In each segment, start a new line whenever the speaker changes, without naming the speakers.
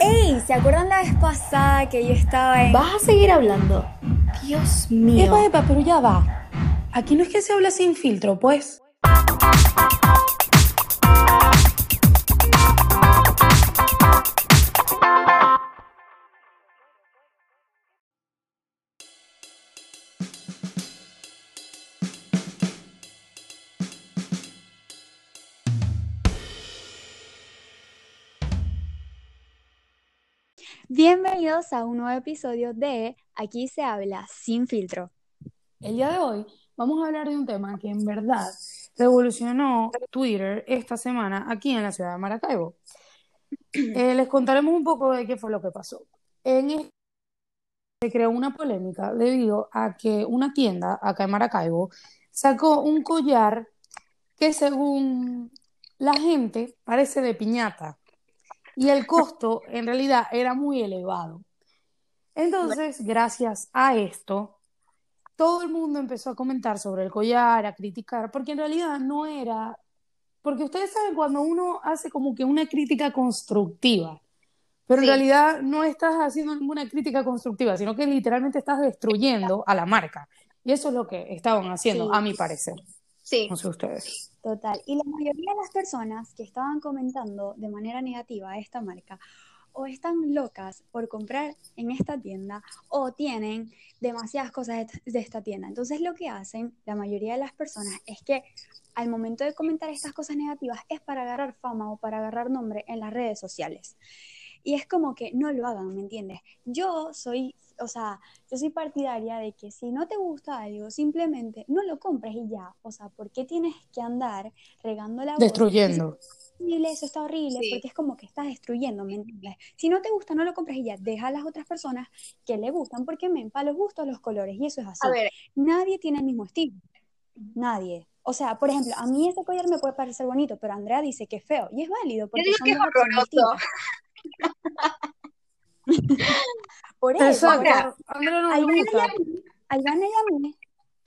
¡Ey! ¿Se acuerdan la vez pasada que yo estaba en...
¿Vas a seguir hablando? Dios mío.
Epa, epa, pero ya va. Aquí no es que se habla sin filtro, pues.
Bienvenidos a un nuevo episodio de Aquí se habla sin filtro.
El día de hoy vamos a hablar de un tema que en verdad revolucionó Twitter esta semana aquí en la ciudad de Maracaibo. Eh, les contaremos un poco de qué fue lo que pasó. En este se creó una polémica debido a que una tienda acá en Maracaibo sacó un collar que según la gente parece de piñata y el costo en realidad era muy elevado. Entonces, gracias a esto, todo el mundo empezó a comentar sobre el collar, a criticar, porque en realidad no era, porque ustedes saben cuando uno hace como que una crítica constructiva, pero en realidad no estás haciendo ninguna crítica constructiva, sino que literalmente estás destruyendo a la marca. Y eso es lo que estaban haciendo,
Sí.
a mi parecer.
Sí,
No sé ustedes.
Total. Y la mayoría de las personas que estaban comentando de manera negativa a esta marca o están locas por comprar en esta tienda o tienen demasiadas cosas de esta- tienda. Entonces lo que hacen la mayoría de las personas es que al momento de comentar estas cosas negativas es para agarrar fama o para agarrar nombre en las redes sociales. Y es como que no lo hagan, ¿me entiendes? Yo soy, o sea, yo soy partidaria de que si no te gusta algo, simplemente no lo compres y ya. O sea, ¿por qué tienes que andar regando la voz? Horrible, eso está horrible,
Sí.
porque es como que estás destruyendo, ¿me entiendes? Si no te gusta, no lo compres y ya, deja a las otras personas que le gustan, porque men, para los gustos los colores, y eso es así.
a ver,
Nadie tiene el mismo estilo, nadie. O sea, por ejemplo, a mí ese collar me puede parecer bonito, pero Andrea dice que es feo, y es válido,
yo
porque
digo que es horroroso.
Por eso,
Andrea no le gusta.
a mí, a Ivana y a mí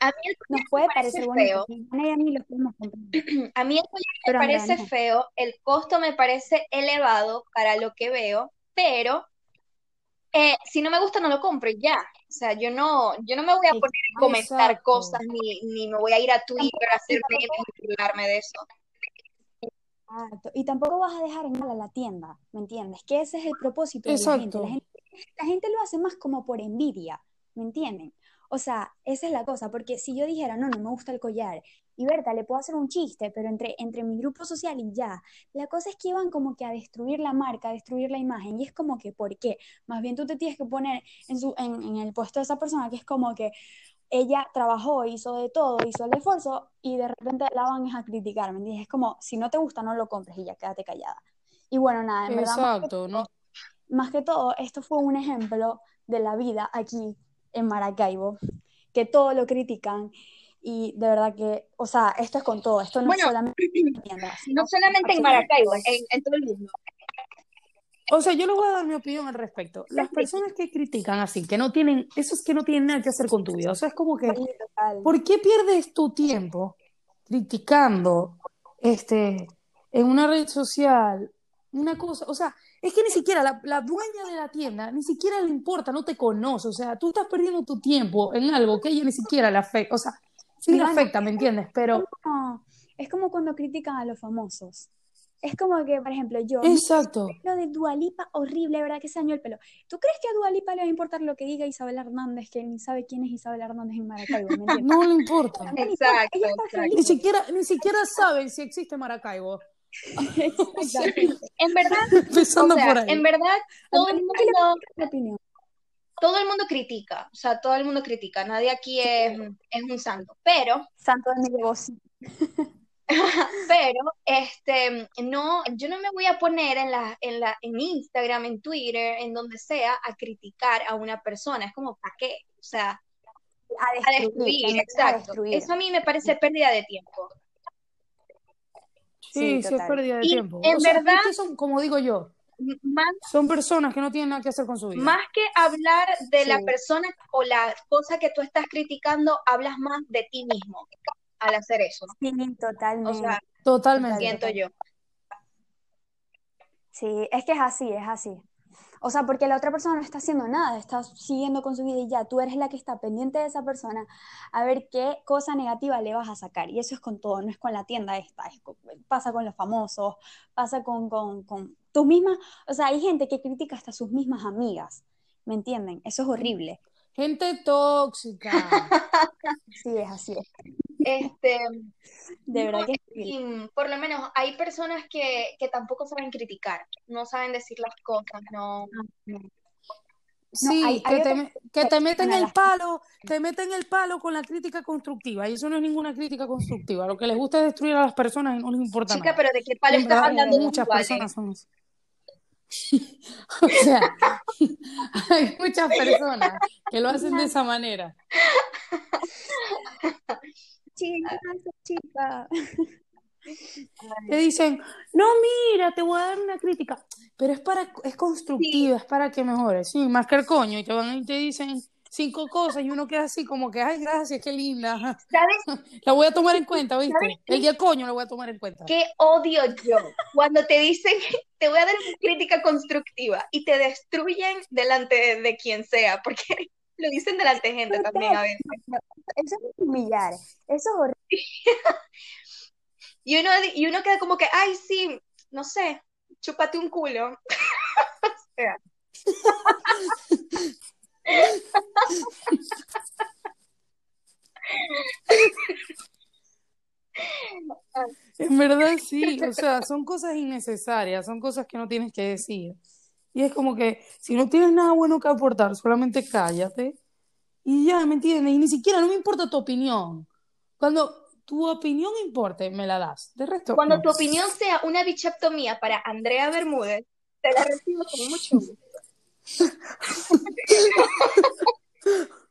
A mí el
nos
collar
puede
me
parecer
feo.
a mí
el collar me parece feo, el costo me parece elevado para lo que veo, pero eh, si no me gusta no lo compro y ya. O sea, yo no, yo no me voy a poner a comentar
Exacto.
cosas ni, ni me voy a ir a Twitter a hacer memes y burlarme de eso.
Exacto. Y tampoco vas a dejar en mal a la tienda, ¿me entiendes? Que ese es el propósito de la gente. La gente, la gente lo hace más como por envidia, ¿me entienden? O sea, esa es la cosa, porque si yo dijera, no, no me gusta el collar, y Berta, le puedo hacer un chiste, pero entre, entre mi grupo social y ya, la cosa es que iban como que a destruir la marca, a destruir la imagen, y es como que, ¿por qué? Más bien tú te tienes que poner en, su, en, en el puesto de esa persona, que es como que ella trabajó, hizo de todo, hizo el esfuerzo y de repente la van a criticar, ¿me entiendes? Es como, si no te gusta, no lo compres y ya quédate callada. Y bueno, nada, en verdad, más que,
Exacto, ¿no?
más que todo, esto fue un ejemplo de la vida aquí en Maracaibo, que todo lo critican y de verdad que, o sea, esto es con todo, esto no es solamente en tiendas,
no solamente en Maracaibo, en, en todo el mundo.
O sea, yo les voy a dar mi opinión al respecto. Las personas que critican así, que no tienen, eso es que no tienen nada que hacer con tu vida. O sea, es como que. ¿por qué pierdes tu tiempo criticando este, en una red social una cosa? O sea, es que ni siquiera la, la dueña de la tienda ni siquiera le importa, no te conoce. O sea, tú estás perdiendo tu tiempo en algo que ella ni siquiera le afecta. O sea, sí le afecta, ¿me entiendes? Pero,
no, es como cuando critican a los famosos. Es como que, por ejemplo, yo,
exacto.
lo de Dualipa, horrible, ¿verdad? Que se dañó el pelo. ¿Tú crees que a Dualipa le va a importar lo que diga Isabel Hernández, que ni sabe quién es Isabel Hernández en Maracaibo, ¿me entiendes?
No le importa.
No le importa,
Exacto,
ella está
exacto.
Ni siquiera, ni siquiera saben si existe Maracaibo.
En verdad, o
Empezando por
sea,
ahí.
en verdad, todo el
Andrea, ¿qué le
mundo, todo el mundo critica, o sea, todo el mundo critica, nadie aquí es, es un santo, pero
Santo de mi negocio.
Pero, este, no, yo no me voy a poner en la, en la, en Instagram, en Twitter, en donde sea, a criticar a una persona. Es como, ¿para qué? O sea,
A
a
destruir,
destruir,
en verdad, a
exacto.
destruir.
Eso a mí me parece pérdida de tiempo.
Sí,
Sí,
sí, es pérdida de
Y
tiempo.
en
O sea,
verdad,
son, como digo yo,
Más,
son personas que no tienen nada que hacer con su vida.
más que hablar de la persona o la cosa que tú estás criticando, hablas más de ti mismo. al hacer eso.
Sí, totalmente.
O sea,
Totalmente.
siento yo.
Sí, es que es así, es así. O sea, porque la otra persona no está haciendo nada, está siguiendo con su vida y ya, tú eres la que está pendiente de esa persona a ver qué cosa negativa le vas a sacar. Y eso es con todo, no es con la tienda esta, pasa con los famosos, pasa con, con, con tus mismas, o sea, hay gente que critica hasta sus mismas amigas, ¿me entienden? Eso es horrible.
Gente tóxica.
Sí, es así.
Este,
De verdad
no,
que es
mm, por lo menos hay personas que, que tampoco saben criticar, no saben decir las cosas, no.
Sí,
hay-
que
hay
te, que te meten el palo, te meten el palo con la crítica constructiva, y eso no es ninguna crítica constructiva. Lo que les gusta es destruir a las personas y no les importa
Chica,
nada.
pero ¿de qué palo
en
estás
verdad,
hablando?
muchas
¿Cuál
personas son así. O sea, hay muchas personas que lo hacen de esa manera.
Chica, chica.
Te dicen, no, mira, te voy a dar una crítica, pero es para, es constructiva, es para que mejores. Sí, más que el coño, y te van y te dicen cinco cosas y uno queda así como que, ay, gracias, qué linda.
¿Sabes
La voy a tomar en cuenta, ¿viste?
¿Sabes?
El día coño la voy a tomar en cuenta.
qué odio yo? Cuando te dicen, te voy a dar una crítica constructiva y te destruyen delante de, de quien sea, porque lo dicen delante de gente también a veces.
Eso es humillar, eso es horrible.
Y uno, y uno queda como que, ay, sí, no sé, chúpate un culo. O sea,
En verdad sí, o sea, son cosas innecesarias, son cosas que no tienes que decir. Y es como que si no tienes nada bueno que aportar, solamente cállate y ya, ¿me entiendes? Y ni siquiera no me importa tu opinión. Cuando tu opinión importe, me la das. De resto,
cuando
no.
tu opinión sea una bichectomía para Andrea Bermúdez, te la recibo con mucho gusto.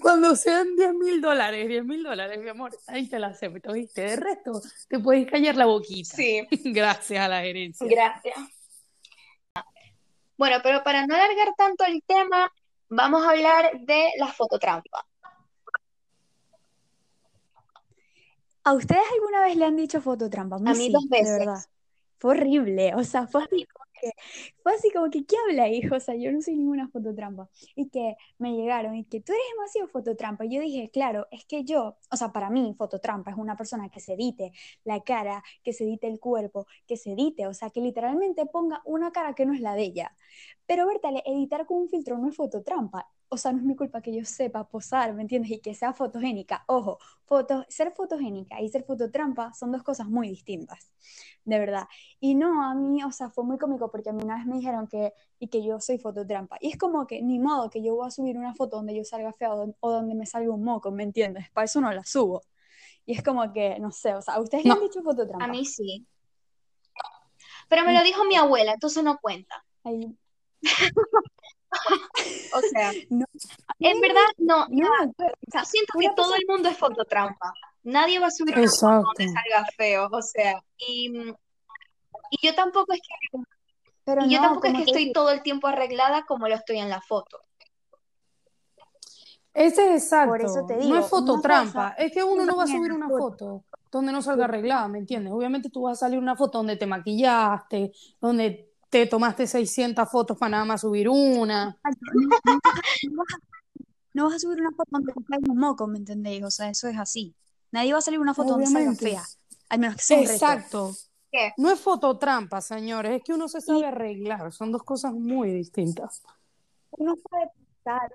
Cuando sean 10 mil dólares, 10 mil dólares, mi amor, ahí te la acepto, ¿viste? De resto, te puedes callar la boquita.
Sí,
Gracias a la gerencia.
gracias. Bueno, pero para no alargar tanto el tema, vamos a hablar de la fototrampa.
¿A ustedes alguna vez le han dicho fototrampa? A mí,
A mí
sí,
dos
de
veces.
verdad. Fue horrible, o sea, fue que, fue así como que, ¿qué habla, hijo? O sea, yo no soy ninguna fototrampa. Y que me llegaron y que tú eres demasiado fototrampa. Y yo dije, claro, es que yo, o sea, para mí, fototrampa es una persona que se edite la cara, que se edite el cuerpo, que se edite, o sea, que literalmente ponga una cara que no es la de ella. Pero, Bertale, editar con un filtro no es fototrampa. O sea, no es mi culpa que yo sepa posar, ¿me entiendes? Y que sea fotogénica. Ojo, foto, ser fotogénica y ser fototrampa son dos cosas muy distintas, de verdad. Y no, a mí, o sea, fue muy cómico porque a mí una vez me dijeron que, y que yo soy fototrampa. Y es como que, ni modo que yo voy a subir una foto donde yo salga fea o, don- o donde me salga un moco, ¿me entiendes? Para eso no la subo. Y es como que, no sé, o sea, ¿a ustedes
No.
han dicho fototrampa?
A mí sí. Pero me lo dijo mi abuela, entonces no cuenta.
Ay,
O sea,
No.
en verdad, no.
no, o sea,
siento que todo el mundo es fototrampa. Nadie va a subir una foto donde salga feo, o sea, y, y yo tampoco es que,
pero
y yo
no,
tampoco es que estoy todo el tiempo arreglada como lo estoy en la foto.
Ese es exacto.
Por eso te
no
digo,
es fototrampa.
cosa
Es que uno no va a subir una
foto.
foto donde no salga arreglada, ¿me entiendes? Obviamente tú vas a salir una foto donde te maquillaste, donde te tomaste 600 fotos para nada más subir una.
No, vas a- subir una foto donde te caiga un moco, ¿me entendéis? O sea, eso es así. Nadie va a salir una foto donde salga
Obviamente.
fea, al menos que sea.
Exacto.
¿Qué?
No es fototrampa, señores, es que uno se sabe arreglar, son dos cosas muy distintas.
Uno sabe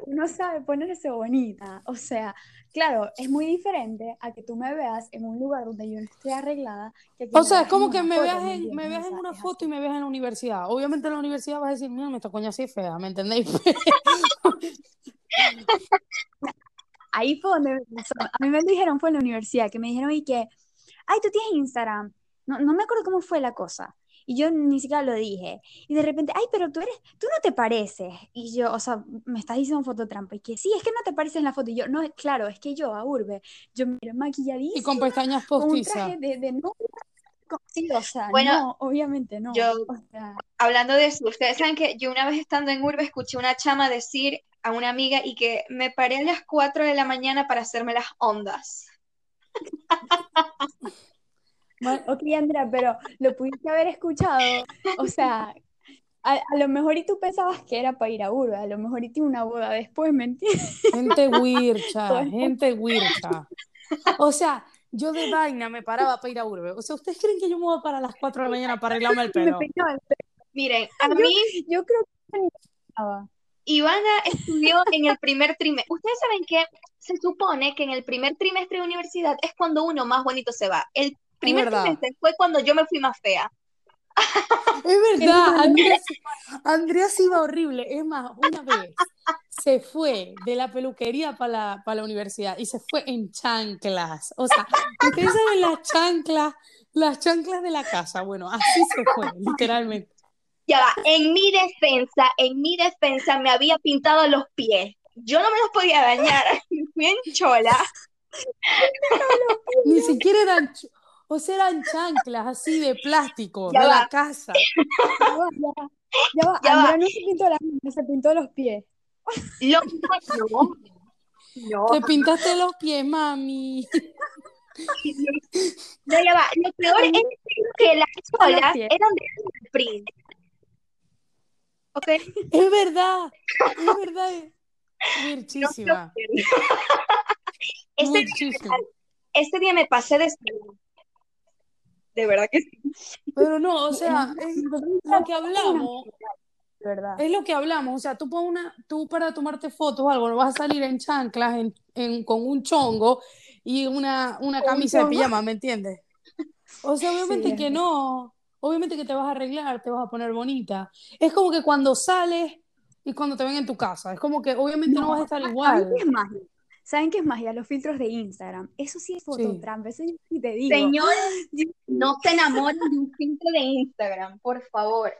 uno sabe ponerse bonita. O sea, claro, es muy diferente a que tú me veas en un lugar donde yo no esté arreglada. Que
O sea, es como que me veas
¿me
en, me veas en una foto
así.
y me veas en la universidad. Obviamente en la universidad vas a decir, mira, esta coña sí es fea, ¿me entendéis?
Ahí fue donde me pasó. A mí me lo dijeron, fue en la universidad, que me dijeron y que, ay, tú tienes Instagram. No, no me acuerdo cómo fue la cosa. Y yo ni siquiera lo dije. Y de repente, ay, pero tú eres, tú no te pareces. Y yo, o sea, me estás diciendo fototrampa. Y que sí, es que no te pareces en la foto. Y yo, no, claro, es que yo, a Urbe, yo me miro
Y con
maquilladísima,
pestañas
con un
postizas.
traje de, de novia. Sí, o sea,
Bueno,
no, obviamente no.
yo-
O sea,
Hablando de eso, ustedes saben que yo una vez estando en Urbe escuché una chama decir a una amiga y que me paré a las 4 de la mañana para hacerme las ondas.
Ok, Andrea, pero lo pudiste haber escuchado. O sea, a, a lo mejor y tú pensabas que era para ir a Urba, a lo mejor y tiene una boda después, ¿me entiendes?
Gente huircha, gente huircha. O sea, yo de vaina me paraba para ir a Urbe. O sea, ¿ustedes creen que yo me voy a parar a las 4 de la mañana para arreglarme el pelo?
peinaba el pelo.
Miren, a mí
Yo creo que.
Ivana estudió en el primer trimestre. Ustedes saben que se supone que en el primer trimestre de universidad es cuando uno más bonito se va. El primer
verdad.
trimestre fue cuando yo me fui más fea.
Es verdad, Andrea, Andrea se iba horrible. Es más, una vez se fue de la peluquería para la, para la universidad y se fue en chanclas. O sea, ustedes saben las chanclas, las chanclas de la casa. Bueno, así se fue, literalmente.
Ya va, en mi defensa, en mi defensa me había pintado los pies. Yo no me los podía dañar. Fui en chola.
Ni siquiera eran, o sea, eran chanclas así de plástico
Ya
de la
va.
casa.
Ya va, ya va, ya va.
Ya va.
Andrea no se pintó las manos, se pintó los pies.
Lo- no, no,
Te pintaste los pies, mami.
no, ya va. Lo peor es que las cholas eran de print. ¿Ok?
Es verdad, es verdad.
Ese,
virchísima.
ese día me pasé de salud. De verdad que sí.
Pero no, o sea, es lo que hablamos,
verdad.
es lo que hablamos. O sea, tú, pon una, tú para tomarte fotos o algo, no vas a salir en chanclas, en, en- con un chongo y una, una
Con un
camisa de pijama, ¿me entiendes? O sea, obviamente
Sí,
que no, obviamente que te vas a arreglar, te vas a poner bonita. Es como que cuando sales y cuando te ven en tu casa, es como que obviamente no, vas a estar
¿Saben
igual.
qué es magia? ¿Saben qué es magia? Los filtros de Instagram. Eso sí es fototrampa, eso yo sí te digo.
Señor, no se enamoren de un filtro de Instagram, por favor.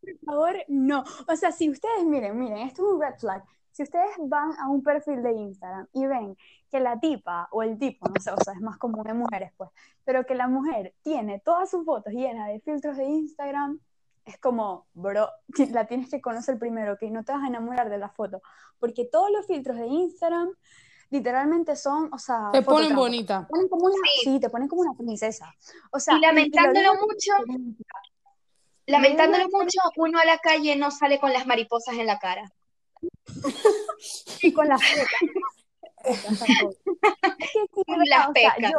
Por favor, no. O sea, si ustedes, miren, miren, esto es un red flag. Si ustedes van a un perfil de Instagram y ven que la tipa o el tipo, no sé, o sea, es más común de mujeres, pues, pero que la mujer tiene todas sus fotos llenas de filtros de Instagram, es como, bro, la tienes que conocer primero, que no te vas a enamorar de la foto, porque todos los filtros de Instagram literalmente son, o sea,
Te ponen bonita.
Te ponen como una,
Sí.
sí, te ponen como una princesa. O sea,
Y lamentándolo mucho, lamentándolo mucho, uno a la calle no sale con las mariposas en la cara.
y con las pecas.
Las
O sea,
pecas.
yo,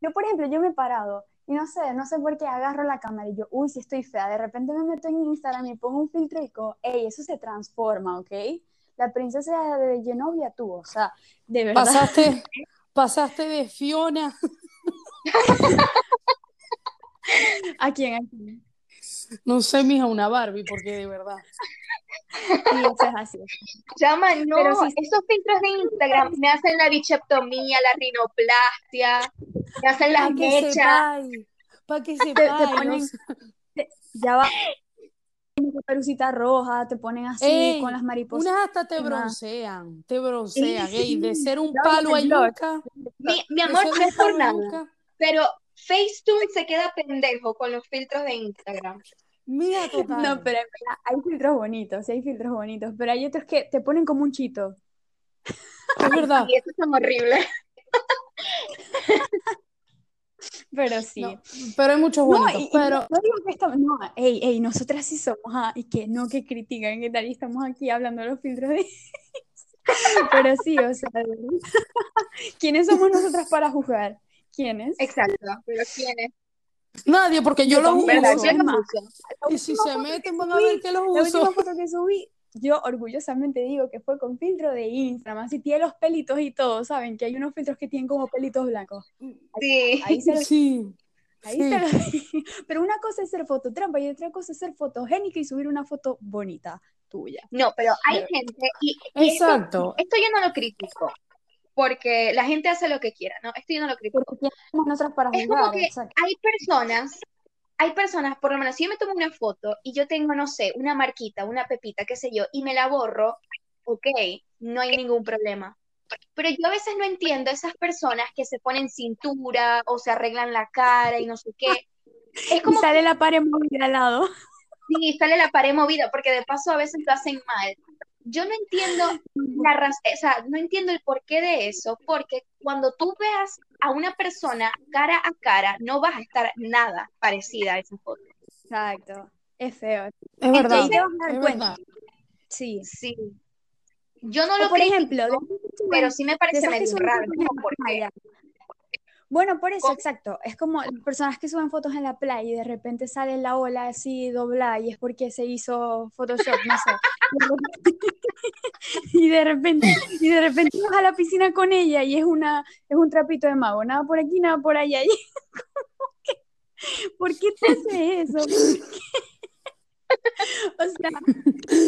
yo, por ejemplo, yo me he parado y no sé, no sé por qué agarro la cámara y yo, uy, si estoy fea. De repente me meto en Instagram y pongo un filtro y digo, ey, eso se transforma, ¿ok? La princesa de Genovia tú, o sea, de verdad.
Pasaste, pasaste de Fiona.
¿A quién? ¿A quién?
No sé, mija, una Barbie, porque de verdad.
Sí, eso es así.
Llama, no,
Pero
esos filtros de Instagram me hacen la bichectomía, la rinoplastia, me hacen las
Para que
mechas.
para que
te
o
ponen-
sea,
Ya va. Perucita roja, te ponen así
ey,
con las mariposas.
unas hasta te broncean, te broncean, ey, de ser un palo
blog.
ayuca,
Mi, amor, no es por nada, pero Facetune se queda pendejo con los filtros de Instagram.
Mira, total.
No, pero verdad, hay filtros bonitos, hay filtros bonitos, pero hay otros que te ponen como un chito.
Es verdad.
Y esos son horribles.
Pero sí.
No, pero hay muchos
No,
bonitos,
y, y
pero
no digo que estamos, no, ey, ey, nosotras sí somos, ah, y que no que critican, que tal, y estamos aquí hablando de los filtros de... Pero sí, o sea. ¿quiénes somos nosotras para juzgar? ¿Quiénes?
Exacto, pero ¿quién es?
nadie, porque yo
Yo
los uso.
Yo uso.
Y si se meten van a ver que los
La última
uso.
foto que subí, yo orgullosamente digo que fue con filtro de Instagram, así tiene los pelitos y todo, ¿saben? Que hay unos filtros que tienen como pelitos blancos.
Sí.
Ahí se lo
Sí,
Ahí
sí.
lo. Pero una cosa es ser fototrampa y otra cosa es ser fotogénica y subir una foto bonita tuya.
No, pero hay
Pero-
gente, y esto,
Exacto.
esto yo no lo critico, porque la gente hace lo que quiera, ¿no? Esto yo no lo critico.
Porque ¿quiénes somos nosotras para
Es como que hay personas, hay personas, por lo menos si yo me tomo una foto y yo tengo, no sé, una marquita, una pepita, qué sé yo, y me la borro, ok, no hay ningún problema. Pero yo a veces no entiendo esas personas que se ponen cintura o se arreglan la cara y no sé qué. Es
Y
como
sale la pared movida al lado.
si sale la pared movida, porque de paso a veces lo hacen mal. Yo no entiendo la raz- o sea, no entiendo el porqué de eso, porque cuando tú veas a una persona cara a cara, no vas a estar nada parecida a esa foto.
Exacto. Es feo.
Es verdad,
Ahí te vas a dar
es
cuenta.
verdad.
Sí.
Sí. Yo no
O
lo
por
critico,
ejemplo, de-
pero sí me parece medio raro, por.
Bueno, por eso,
¿Cómo?
exacto. Es como las personas que suben fotos en la playa y de repente sale la ola así doblada y es porque se hizo Photoshop, no sé. Y de repente, y de repente vas a la piscina con ella y es una, es un trapito de mago, nada por aquí, nada por allá. ¿por qué te hace eso? ¿Por qué? O sea,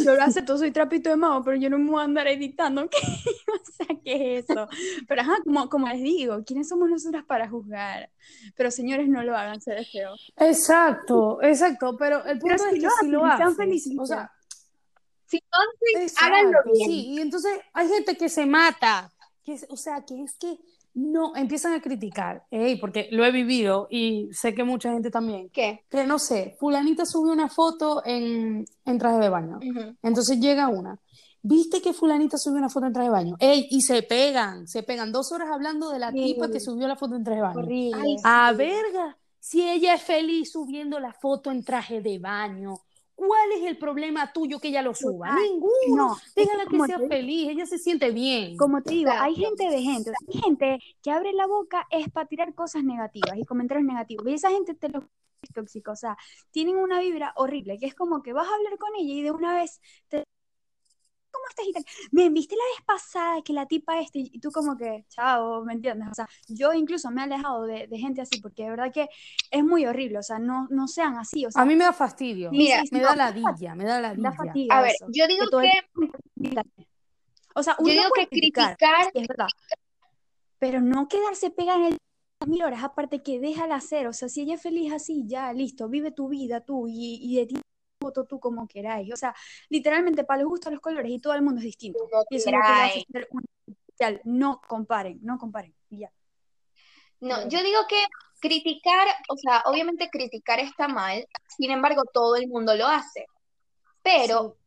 yo lo acepto, soy trapito de mago, pero yo no me voy a andar editando. ¿qué? O sea, ¿qué es eso? Pero ajá, como, como les digo, ¿quiénes somos nosotras para juzgar? Pero señores, no lo hagan, se ve feo.
Exacto, exacto, pero el
Pero
punto
si
es
lo
que si lo
hacen, felices.
o sea,
Si entonces, háganlo
Exacto,
bien.
sí, y entonces hay gente que se mata, que es- o sea, que es que no, empiezan a criticar, ey, porque lo he vivido y sé que mucha gente también,
¿Qué?
que no sé, fulanita subió una foto en, en traje de baño, entonces llega una, ¿viste que fulanita subió una foto en traje de baño? Ey, y se pegan, se pegan dos horas hablando de la
Sí.
tipa que subió la foto en traje de baño.
Horrible.
Ay,
A verga, si ella es feliz subiendo la foto en traje de baño, ¿cuál es el problema tuyo que ella lo suba?
Total.
Ninguno.
No,
Déjala que sea feliz, ella se siente bien.
Como te digo, hay gente de gente, hay gente que abre la boca es para tirar cosas negativas y comentarios negativos. Y esa gente te lo es tóxica, o sea, tienen una vibra horrible, que es como que vas a hablar con ella y de una vez te ¿cómo estás? Y tal. Me viste la vez pasada que la tipa este, y tú como que, chao, ¿me entiendes? O sea, yo incluso me he alejado de, de gente así, porque de verdad que es muy horrible, o sea, no, no sean así, o sea,
A mí me da fastidio.
Mira,
sí, sí,
me
no,
da ladilla, me da
da
ladilla.
fatiga
A ver,
eso,
yo digo
que el
que,
o sea,
yo
uno
digo
puede
que criticar,
sí, es verdad. Pero no quedarse pegada en el mil horas, aparte que déjala hacer, o sea, si ella es feliz así, ya, listo, vive tu vida tú y, y de ti foto tú como queráis. O sea, literalmente para los gustos los colores y todo el mundo es distinto.
no
Y eso es lo que lo hace
queráis.
ser un especial. No comparen, no comparen. y ya.
No, yo digo que criticar, o sea, obviamente criticar está mal, sin embargo, todo el mundo lo hace. Pero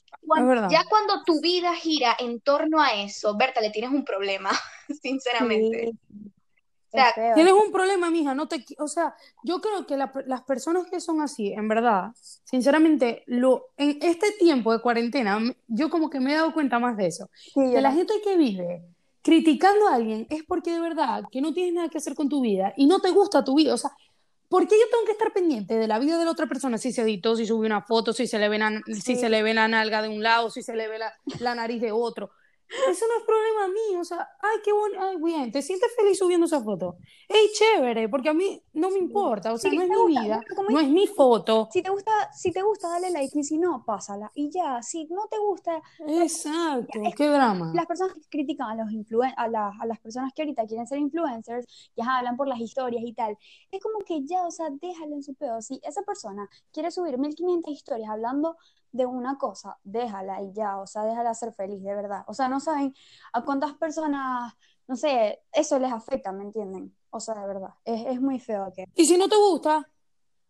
ya cuando tu vida gira en torno a eso, Berta, le tienes un problema, sinceramente.
Sí,
O sea,
es feo.
Tienes un problema, mija, no te, o sea, yo creo que la- las personas que son así, en verdad, sinceramente, lo, en este tiempo de cuarentena, yo como que me he dado cuenta más de eso,
Sí,
que la gente que vive criticando a alguien es porque de verdad que no tienes nada que hacer con tu vida y no te gusta tu vida, o sea, ¿por qué yo tengo que estar pendiente de la vida de la otra persona? Si se editó, si subió una foto, si se le ve, na- si se le ve la nalga de un lado, si se le ve la, la nariz de otro. Eso no es problema mío, o sea, ay, qué bueno, ay, bien, ¿te sientes feliz subiendo esa foto? ¡Ey, chévere! Porque a mí no me importa, o sea, no es
me
mi
gusta,
vida, no es mi foto.
Si te gusta, si te gusta, dale like y si no, pásala. Y ya, si no te gusta,
Exacto,
es
qué drama.
las personas que critican a los influen a, la- a las personas que ahorita quieren ser influencers, ajá, hablan por las historias y tal, es como que ya, o sea, déjalo en su pedo. Si esa persona quiere subir 1500 historias hablando de una cosa, déjala y ya, o sea, déjala ser feliz, de verdad. O sea, no saben a cuántas personas, no sé, eso les afecta, ¿me entienden? O sea, de verdad, es, es muy feo que...
Y si no te gusta,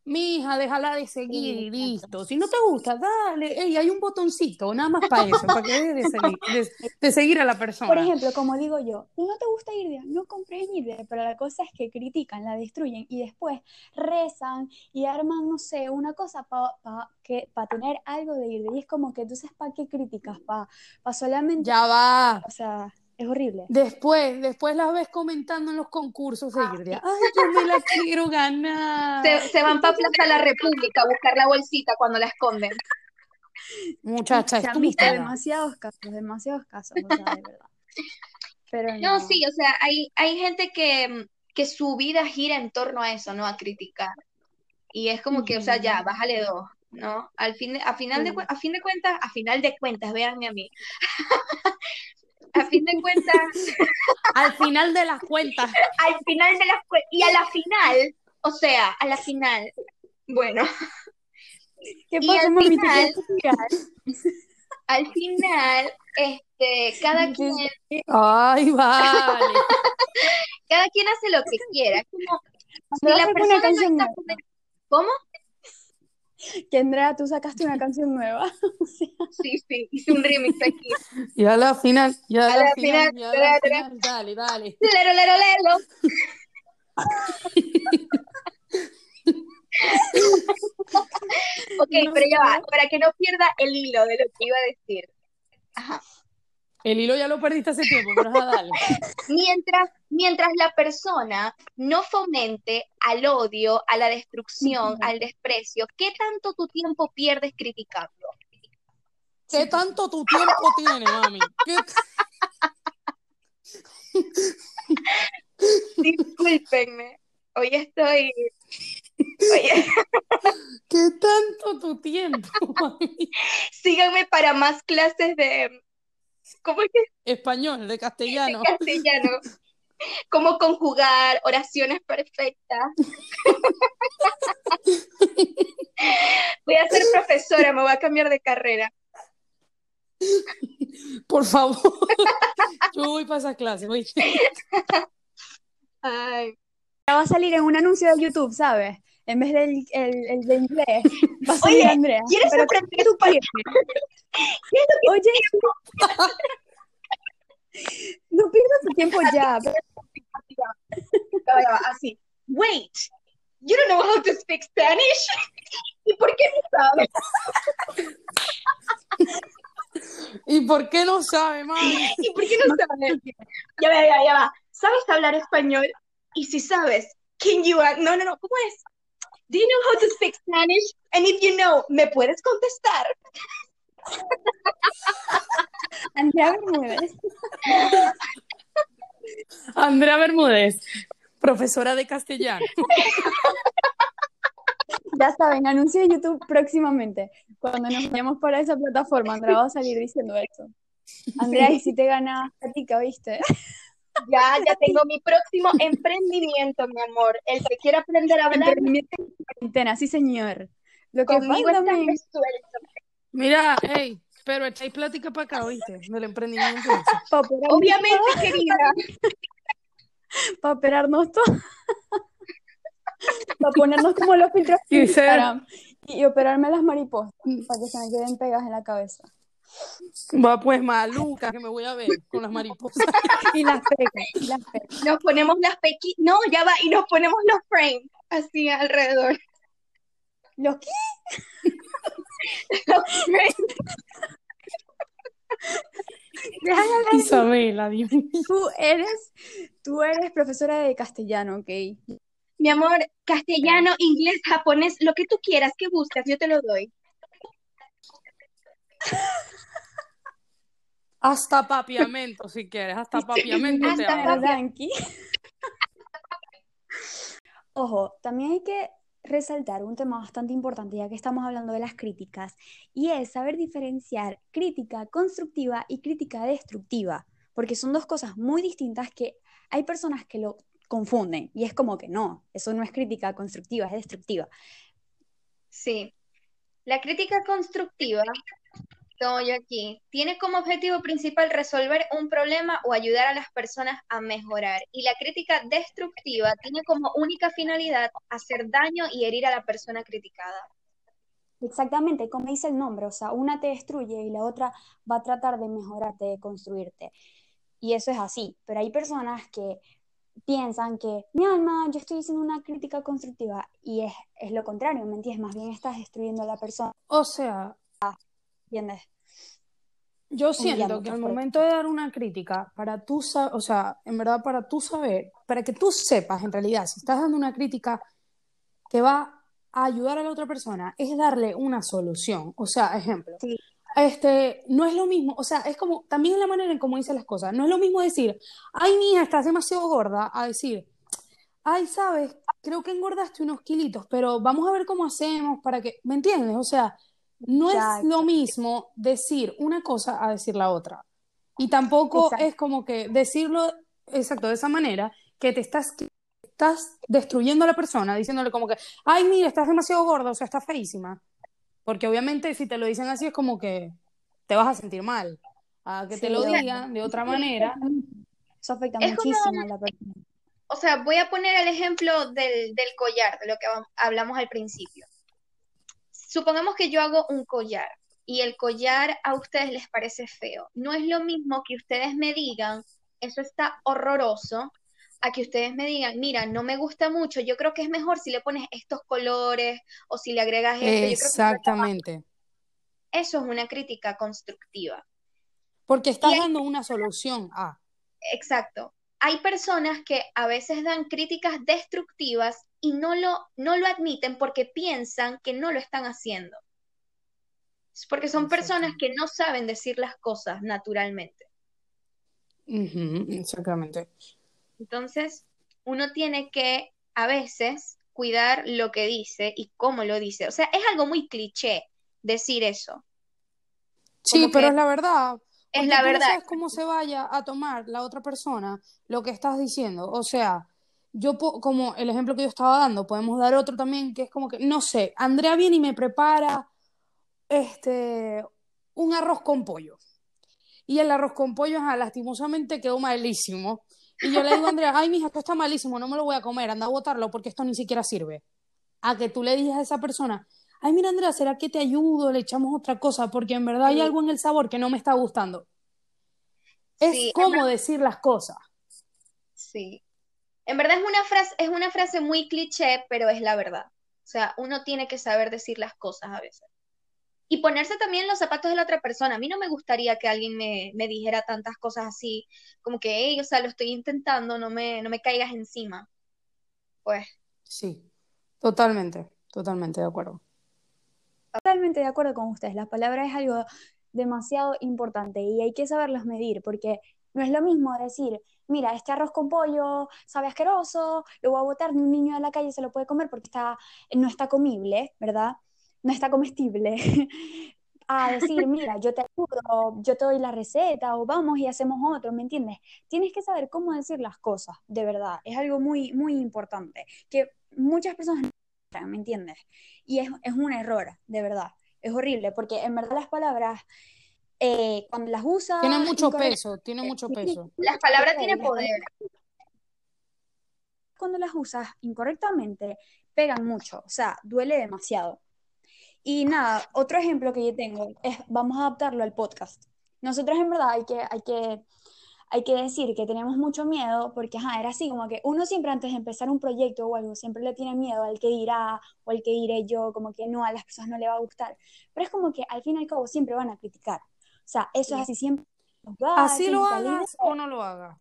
mija, déjala de seguir y listo. Si no te gusta, dale. Ey, hay un botoncito, nada más para eso, para que de, seguir- de- de seguir a la persona.
Por ejemplo, como digo yo, si no te gusta Irdia, no compres en Irdia, pero la cosa es que critican, la destruyen y después rezan y arman, no sé, una cosa para pa, que para tener algo de Irdia. Y es como que entonces, ¿para qué criticas? ¿Para solamente,
Ya va.
o sea, es horrible.
Después, después las ves comentando en los concursos de Irdia. Ay, yo me la quiero ganar.
se, se van para Plaza de la República a buscar la bolsita cuando la esconden.
Muchacha, estúpida.
demasiados casos, demasiados casos, o sea, de verdad. Pero
No,
no.
sí, o sea, hay, hay gente que, que su vida gira en torno a eso, ¿no? A criticar. Y es como que, o sea, ya, bájale dos, ¿no? Al fin, a final de, a fin de cuentas, a final de cuentas, véanme a mí. A fin de cuentas,
Al final de las cuentas.
al final de las cue- y a la final, o sea, a la final, bueno,
¿Qué
y
pasa,
al
mami? ¿Te
final- al final, este, cada quien,
Ay, vale.
cada quien hace lo que quiera. Es como, si la persona no está ¿Cómo?
Que Andrea, tú sacaste una canción nueva. O sea,
Sí, sí, hice un remix aquí.
Y a la final, y a
A
la
la
final,
final,
y a
tra,
la
tra.
final. Dale, dale.
Lero, lero, lero. Ok,
No
pero ya va, para que no pierda el hilo de lo que iba a decir. Ajá.
El hilo ya lo perdiste hace tiempo, pero ajá, dale.
Mientras, mientras la persona no fomente al odio, a la destrucción, al desprecio, ¿qué tanto tu tiempo pierdes criticando?
¿Qué tanto tu tiempo tiene, mami? ¿Qué
Discúlpenme, hoy estoy... Oye,
¿Qué tanto tu tiempo, mami?
síganme para más clases de... ¿Cómo es que
Español, de castellano.
es castellano? Cómo conjugar oraciones perfectas. Voy a ser profesora, me voy a cambiar de carrera.
Por favor. Yo voy para esa clase.
Ay,
va a salir en un anuncio de YouTube, ¿sabes? En vez del el, el de inglés, va a salir
Oye,
Andrea.
¿quieres
Pero
aprender
¿qué tú quieres? Oye, no pierdas tu tiempo ya.
así. Wait, you don't know how to speak Spanish? ¿Y por qué no sabes?
¿Y por qué no sabe, mami?
¿Y por qué no sabes? Ya va, ya va, ya va. ¿Sabes hablar español? Y si sabes, can you... No, no, no, ¿cómo es? Do you know how to speak Spanish? And if you know, ¿me puedes contestar?
Andrea Bermúdez.
Andrea Bermúdez, profesora de castellano.
Ya saben, anuncio de YouTube próximamente. Cuando nos vayamos para esa plataforma, Andrea va a salir diciendo eso. Andrea, y si te ganas platica, ¿viste?
Ya, ya tengo mi próximo emprendimiento, mi amor. El que quiera aprender a hablar,
Emprendimiento en cuarentena, sí señor. Lo que
conmigo está resuelto.
Mira, hey, pero echáis plática para acá, ¿oíste? Del emprendimiento.
Obviamente, querida.
para operarnos todo. para ponernos como los filtros.
Y,
y operarme las mariposas para que se me queden pegas en la cabeza.
Va pues maluca que me voy a ver con las mariposas.
Y las pegas, y las pegas.
Nos ponemos las pequi... No, ya va, y nos ponemos los frames así alrededor.
¿Los qué?
Los frames.
Isabela, Dios mío.
Tú eres, tú eres profesora de castellano, ¿ok?
Mi amor, castellano, inglés, japonés, lo que tú quieras, que buscas, yo te lo doy.
Hasta papiamento, si quieres, hasta papiamento te
Hasta.
¿Verdad, Anki? Ojo, también hay que resaltar un tema bastante importante, ya que estamos hablando de las críticas, y es saber diferenciar crítica constructiva y crítica destructiva, porque son dos cosas muy distintas que hay personas que lo confunden, y es como que no, eso no es crítica constructiva, es destructiva.
Sí. La crítica constructiva, tengo yo aquí, tiene como objetivo principal resolver un problema o ayudar a las personas a mejorar. Y la crítica destructiva tiene como única finalidad hacer daño y herir a la persona criticada.
Exactamente, como dice el nombre, o sea, una te destruye y la otra va a tratar de mejorarte, de construirte. Y eso es así, pero hay personas que piensan que, mi alma, yo estoy haciendo una crítica constructiva y es, es lo contrario, ¿me entiendes? Más bien estás destruyendo a la persona,
O sea,
¿entiendes?
yo siento que al momento de dar una crítica, para tú o sea, en verdad para tú saber, para que tú sepas en realidad, si estás dando una crítica que va a ayudar a la otra persona, es darle una solución. O sea, ejemplo,
Sí.
este, no es lo mismo, o sea, es como, también es la manera en cómo dice las cosas, no es lo mismo decir, ay, mía, estás demasiado gorda, a decir, ay, sabes, creo que engordaste unos kilitos, pero vamos a ver cómo hacemos para que, ¿me entiendes? O sea, no es lo mismo decir una cosa a decir la otra. Y tampoco
Exacto.
es como que decirlo exacto de esa manera que te estás, estás destruyendo a la persona, diciéndole como que, ay, mira, estás demasiado gorda, o sea, estás feísima. Porque obviamente si te lo dicen así es como que te vas a sentir mal. A que te lo digan de otra manera.
Eso afecta
Es como-
muchísimo a la persona.
O sea, voy a poner el ejemplo del, del collar, de lo que hablamos al principio. Supongamos que yo hago un collar y el collar a ustedes les parece feo. No es lo mismo que ustedes me digan, eso está horroroso, a que ustedes me digan, mira, no me gusta mucho, yo creo que es mejor si le pones estos colores o si le agregas esto. yo creo que
Exactamente.
eso es una crítica constructiva.
Porque estás
hay-
dando una solución a.
Exacto. Hay personas que a veces dan críticas destructivas y no lo, no lo admiten porque piensan que no lo están haciendo. Es porque son personas que no saben decir las cosas naturalmente.
Exactamente.
Entonces, uno tiene que a veces cuidar lo que dice y cómo lo dice. O sea, es algo muy cliché decir eso.
Sí,
Como
pero es la verdad.
Es la
tú no
verdad.
sabes cómo se vaya a tomar la otra persona lo que estás diciendo. O sea, yo como el ejemplo que yo estaba dando, podemos dar otro también que es como que, no sé, Andrea viene y me prepara este un arroz con pollo. Y el arroz con pollo, ajá, lastimosamente quedó malísimo. Y yo le digo a Andrea, ay, mija, esto está malísimo, no me lo voy a comer, anda a botarlo porque esto ni siquiera sirve. A que tú le digas a esa persona, ay, mira, Andrea, ¿será que te ayudo? Le echamos otra cosa, porque en verdad hay algo en el sabor que no me está gustando. Es
Sí,
como decir las cosas.
Sí. En verdad es una frase, es una frase muy cliché, pero es la verdad. O sea, uno tiene que saber decir las cosas a veces. Y ponerse también los zapatos de la otra persona. A mí no me gustaría que alguien me, me dijera tantas cosas así, como que, hey, o sea, lo estoy intentando, no me, no me caigas encima. Pues,
Sí, totalmente, totalmente de acuerdo.
Totalmente de acuerdo con ustedes. La palabra es algo demasiado importante y hay que saberlos medir porque no es lo mismo decir, mira, este arroz con pollo sabe asqueroso, lo voy a botar, un niño de la calle se lo puede comer porque está, no está comible, ¿verdad? No está comestible. A decir, mira, yo te ayudo, yo te doy la receta o vamos y hacemos otro, ¿me entiendes? Tienes que saber cómo decir las cosas, de verdad. Es algo muy, muy importante que muchas personas no ¿me entiendes? Y es, es un error, de verdad. Es horrible, porque en verdad las palabras, eh, cuando las usas...
Tiene mucho peso, tiene mucho peso.
las palabras tienen poder.
cuando las usas incorrectamente, pegan mucho, o sea, duele demasiado. Y nada, otro ejemplo que yo tengo es, vamos a adaptarlo al podcast. Nosotros en verdad hay que, hay que, hay que decir que tenemos mucho miedo porque, ajá, era así, como que uno siempre antes de empezar un proyecto o algo, siempre le tiene miedo al que dirá o al que diré yo, como que no, a las personas no le va a gustar. Pero es como que al fin y al cabo siempre van a criticar. O sea, eso es
Sí.
así, siempre.
Así lo hagas o no lo hagas.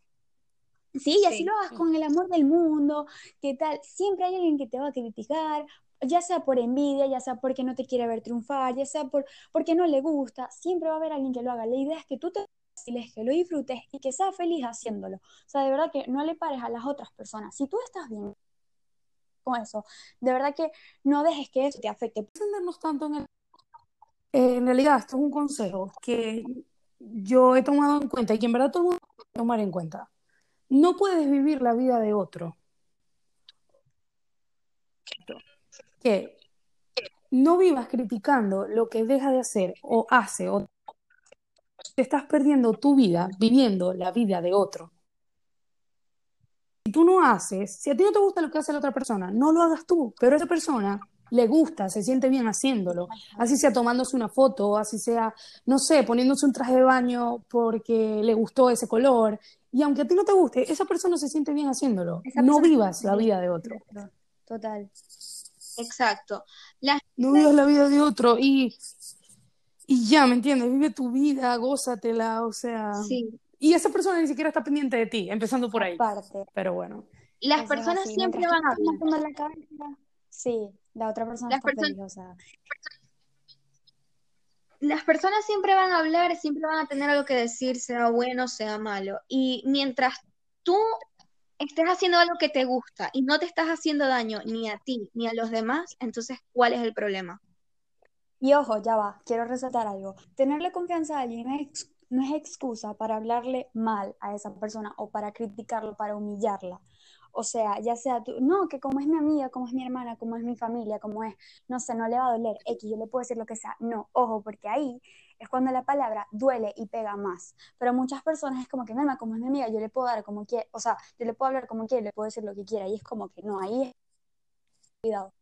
Sí, y así
Sí.
lo hagas con el amor del mundo, ¿qué tal? Siempre hay alguien que te va a criticar, ya sea por envidia, ya sea porque no te quiere ver triunfar, ya sea por, porque no le gusta, siempre va a haber alguien que lo haga. La idea es que tú te que lo disfrutes y que seas feliz haciéndolo. O sea, de verdad que no le pares a las otras personas. Si tú estás bien con eso, de verdad que no dejes que eso te afecte.
extendernos tanto en el... En realidad, esto es un consejo que yo he tomado en cuenta y que en verdad todo el mundo debe tomar en cuenta. No puedes vivir la vida de otro. Que no vivas criticando lo que deja de hacer o hace o te estás perdiendo tu vida viviendo la vida de otro. Si tú no haces, si a ti no te gusta lo que hace la otra persona, no lo hagas tú, pero esa persona le gusta, se siente bien haciéndolo, así sea tomándose una foto, así sea, no sé, poniéndose un traje de baño porque le gustó ese color, y aunque a ti no te guste, esa persona se siente bien haciéndolo.
Esa
No vivas la vida de otro,
Total.
Exacto. La
no vivas la vida de otro y, y ya, ¿me entiendes? Vive tu vida, gózatela, o sea,
sí.
y esa persona ni siquiera está pendiente de ti, empezando por ahí,
Aparte.
pero bueno.
Las
Eso
personas siempre van a
la cabeza, sí, la otra persona
Las
está
personas
feliz, o sea.
Las personas siempre van a hablar, siempre van a tener algo que decir, sea bueno, sea malo. Y mientras tú estés haciendo algo que te gusta y no te estás haciendo daño ni a ti ni a los demás, entonces, ¿cuál es el problema?
Y ojo, ya va, quiero resaltar algo. Tenerle confianza a alguien no es, no es excusa para hablarle mal a esa persona o para criticarlo, para humillarla. O sea, ya sea tú, no, que como es mi amiga, como es mi hermana, como es mi familia, como es, no sé, no le va a doler, X, yo le puedo decir lo que sea. No, ojo, porque ahí es cuando la palabra duele y pega más. Pero muchas personas es como que, no, como es mi amiga, yo le puedo dar como quiera, o sea, yo le puedo hablar como quiera, le puedo decir lo que quiera. Y es como que, no, ahí es cuidado.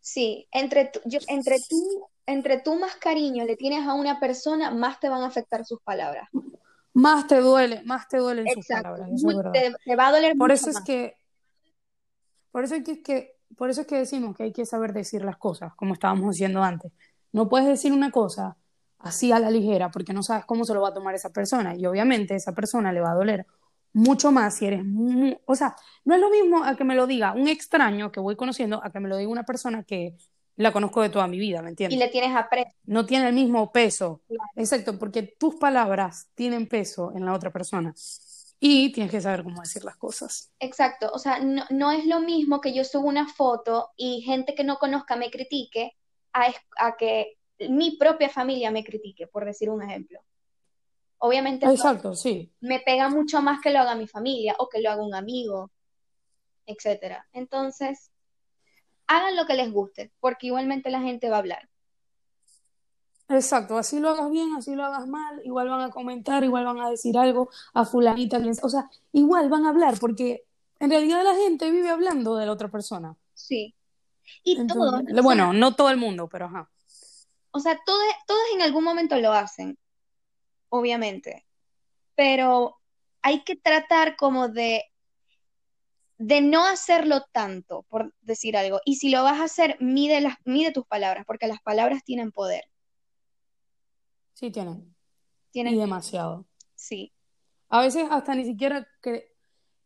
Sí, entre yo, entre tú, entre tú más cariño le tienes a una persona, más te van a afectar sus palabras.
Más te duele, más te duelen sus palabras, eso
Muy-
es verdad.
te, te va a doler
Por
mucho
eso es que, por eso es que, que- por eso es que decimos que hay que saber decir las cosas, como estábamos diciendo antes. No puedes decir una cosa así a la ligera porque no sabes cómo se lo va a tomar esa persona y obviamente esa persona le va a doler mucho más si eres o sea, no es lo mismo a que me lo diga un extraño que voy conociendo a que me lo diga una persona que la conozco de toda mi vida, ¿me
Y
entiendes?
le tienes aprecio.
No tiene el mismo peso.
Claro.
Exacto, porque tus palabras tienen peso en la otra persona y tienes que saber cómo decir las cosas.
Exacto. O sea, no, no es lo mismo que yo suba una foto y gente que no conozca me critique a, a que mi propia familia me critique, por decir un ejemplo. Obviamente
Exacto, sí.
me pega mucho más que lo haga mi familia o que lo haga un amigo, etcétera. Entonces, hagan lo que les guste, porque igualmente la gente va a hablar.
Exacto, así lo hagas bien, así lo hagas mal, igual van a comentar, igual van a decir algo a fulanita, o sea, igual van a hablar, porque en realidad la gente vive hablando de la otra persona.
Sí. Y todos,
Entonces, bueno, no todo el mundo, pero ajá.
o sea, todos, todos en algún momento lo hacen, obviamente, pero hay que tratar como de, de no hacerlo tanto, por decir algo. Y si lo vas a hacer, mide las, mide tus palabras, porque las palabras tienen poder.
Sí tienen, y
Tienen,
demasiado.
sí,
A veces hasta ni siquiera cre-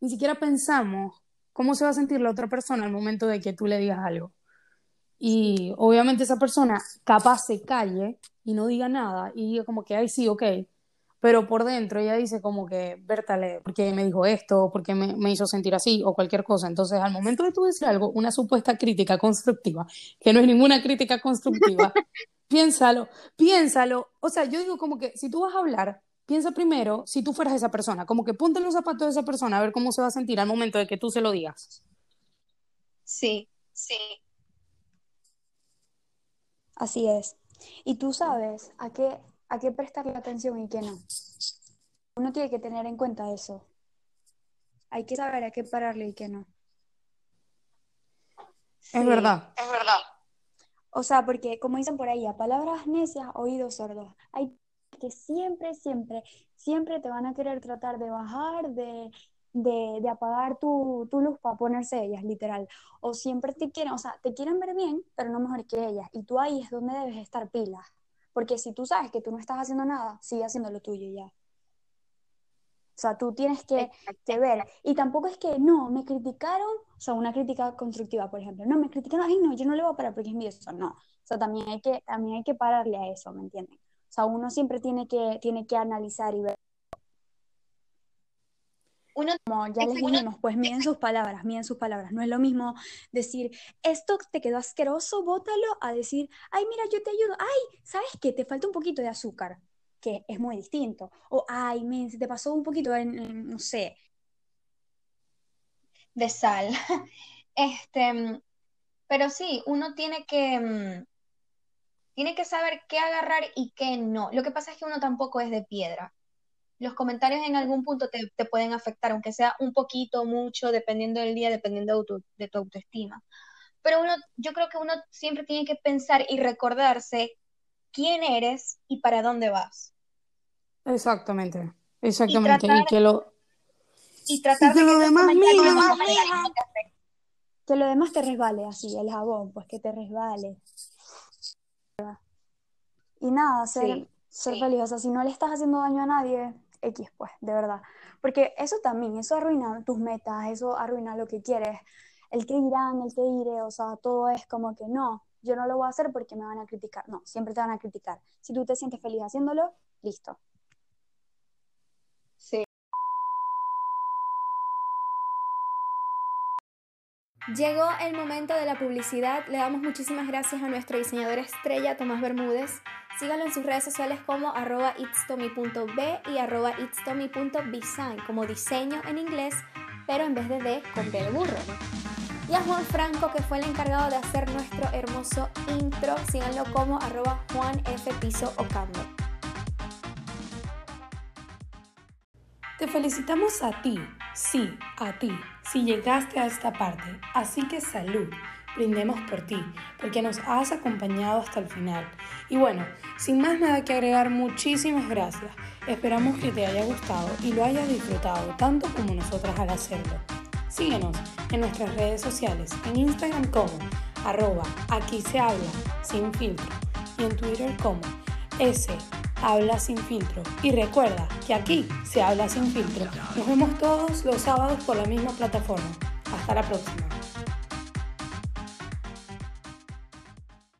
ni siquiera pensamos cómo se va a sentir la otra persona al momento de que tú le digas algo. Y obviamente esa persona capaz se calle y no diga nada y diga como que, ay, sí, ok. Pero por dentro ella dice como que, Bertale, ¿por qué me dijo esto? ¿Por qué me, me hizo sentir así? O cualquier cosa. Entonces, al momento de tú decir algo, una supuesta crítica constructiva, que no es ninguna crítica constructiva, piénsalo, piénsalo. O sea, yo digo como que si tú vas a hablar, piensa primero si tú fueras esa persona, como que ponte en los zapatos de esa persona a ver cómo se va a sentir al momento de que tú se lo digas.
sí, sí.
Así es. Y tú sabes a qué, a qué prestarle atención y qué no. Uno tiene que tener en cuenta eso. Hay que saber a qué pararle y qué no.
Es
Sí.
verdad.
Es verdad.
O sea, porque como dicen por ahí, a palabras necias, oídos sordos. Hay que siempre, siempre, siempre te van a querer tratar de bajar, de, de, de apagar tu, tu luz para ponerse ellas, literal. O siempre te quieren, o sea, te quieren ver bien, pero no mejor que ellas. Y tú ahí es donde debes estar pilas. Porque si tú sabes que tú no estás haciendo nada, sigue haciendo lo tuyo ya. O sea, tú tienes que, que ver. Y tampoco es que, no, me criticaron, o sea, una crítica constructiva, por ejemplo. No, me criticaron, ay, no, yo no le voy a parar porque es mi eso. No. O sea, también hay que, también hay que pararle a eso, ¿me entienden? O sea, uno siempre tiene que, tiene que analizar y ver.
Uno,
Como ya les dijimos, pues miden sus palabras, miden sus palabras. No es lo mismo decir, esto te quedó asqueroso, bótalo, a decir, ay, mira, yo te ayudo. Ay, ¿sabes qué? Te falta un poquito de azúcar, que es muy distinto. O, ay, men, se te pasó un poquito en, no sé,
de sal. Este, pero sí, uno tiene que, mm, tiene que saber qué agarrar y qué no. Lo que pasa es que uno tampoco es de piedra. Los comentarios en algún punto te, te pueden afectar, aunque sea un poquito, mucho, dependiendo del día, dependiendo de tu, de tu autoestima. Pero uno, yo creo que uno siempre tiene que pensar y recordarse quién eres y para dónde vas.
Exactamente, exactamente. Y
tratar-
que lo,
Y tratar
Y que
de
lo demás
que lo demás te resbale, así, el jabón, pues que te resbale. Y nada, ser,
Sí,
ser
sí.
feliz, o sea, si no le estás haciendo daño a nadie, X, pues, de verdad. Porque eso también, eso arruina tus metas, eso arruina lo que quieres. El que dirán, el que diré, o sea, todo es como que no, yo no lo voy a hacer porque me van a criticar. No, siempre te van a criticar. Si tú te sientes feliz haciéndolo, listo.
Sí.
Llegó el momento de la publicidad. Le damos muchísimas gracias a nuestro diseñador estrella, Tomás Bermúdez. Síganlo en sus redes sociales como arroba itstomy.b y arroba itstomy.design, como diseño en inglés, pero en vez de D, con B burro. Y a Juan Franco, que fue el encargado de hacer nuestro hermoso intro. Síganlo como arroba Juan F. Piso.
Te felicitamos a ti, sí, a ti, si llegaste a esta parte. Así que salud. Brindemos por ti, porque nos has acompañado hasta el final. Y bueno, sin más nada que agregar, muchísimas gracias. Esperamos que te haya gustado y lo hayas disfrutado tanto como nosotras al hacerlo. Síguenos en nuestras redes sociales, en Instagram como arroba aquí se habla sin filtro y en Twitter como S habla sin filtro. Y recuerda que aquí se habla sin filtro. Nos vemos todos los sábados por la misma plataforma. Hasta la próxima.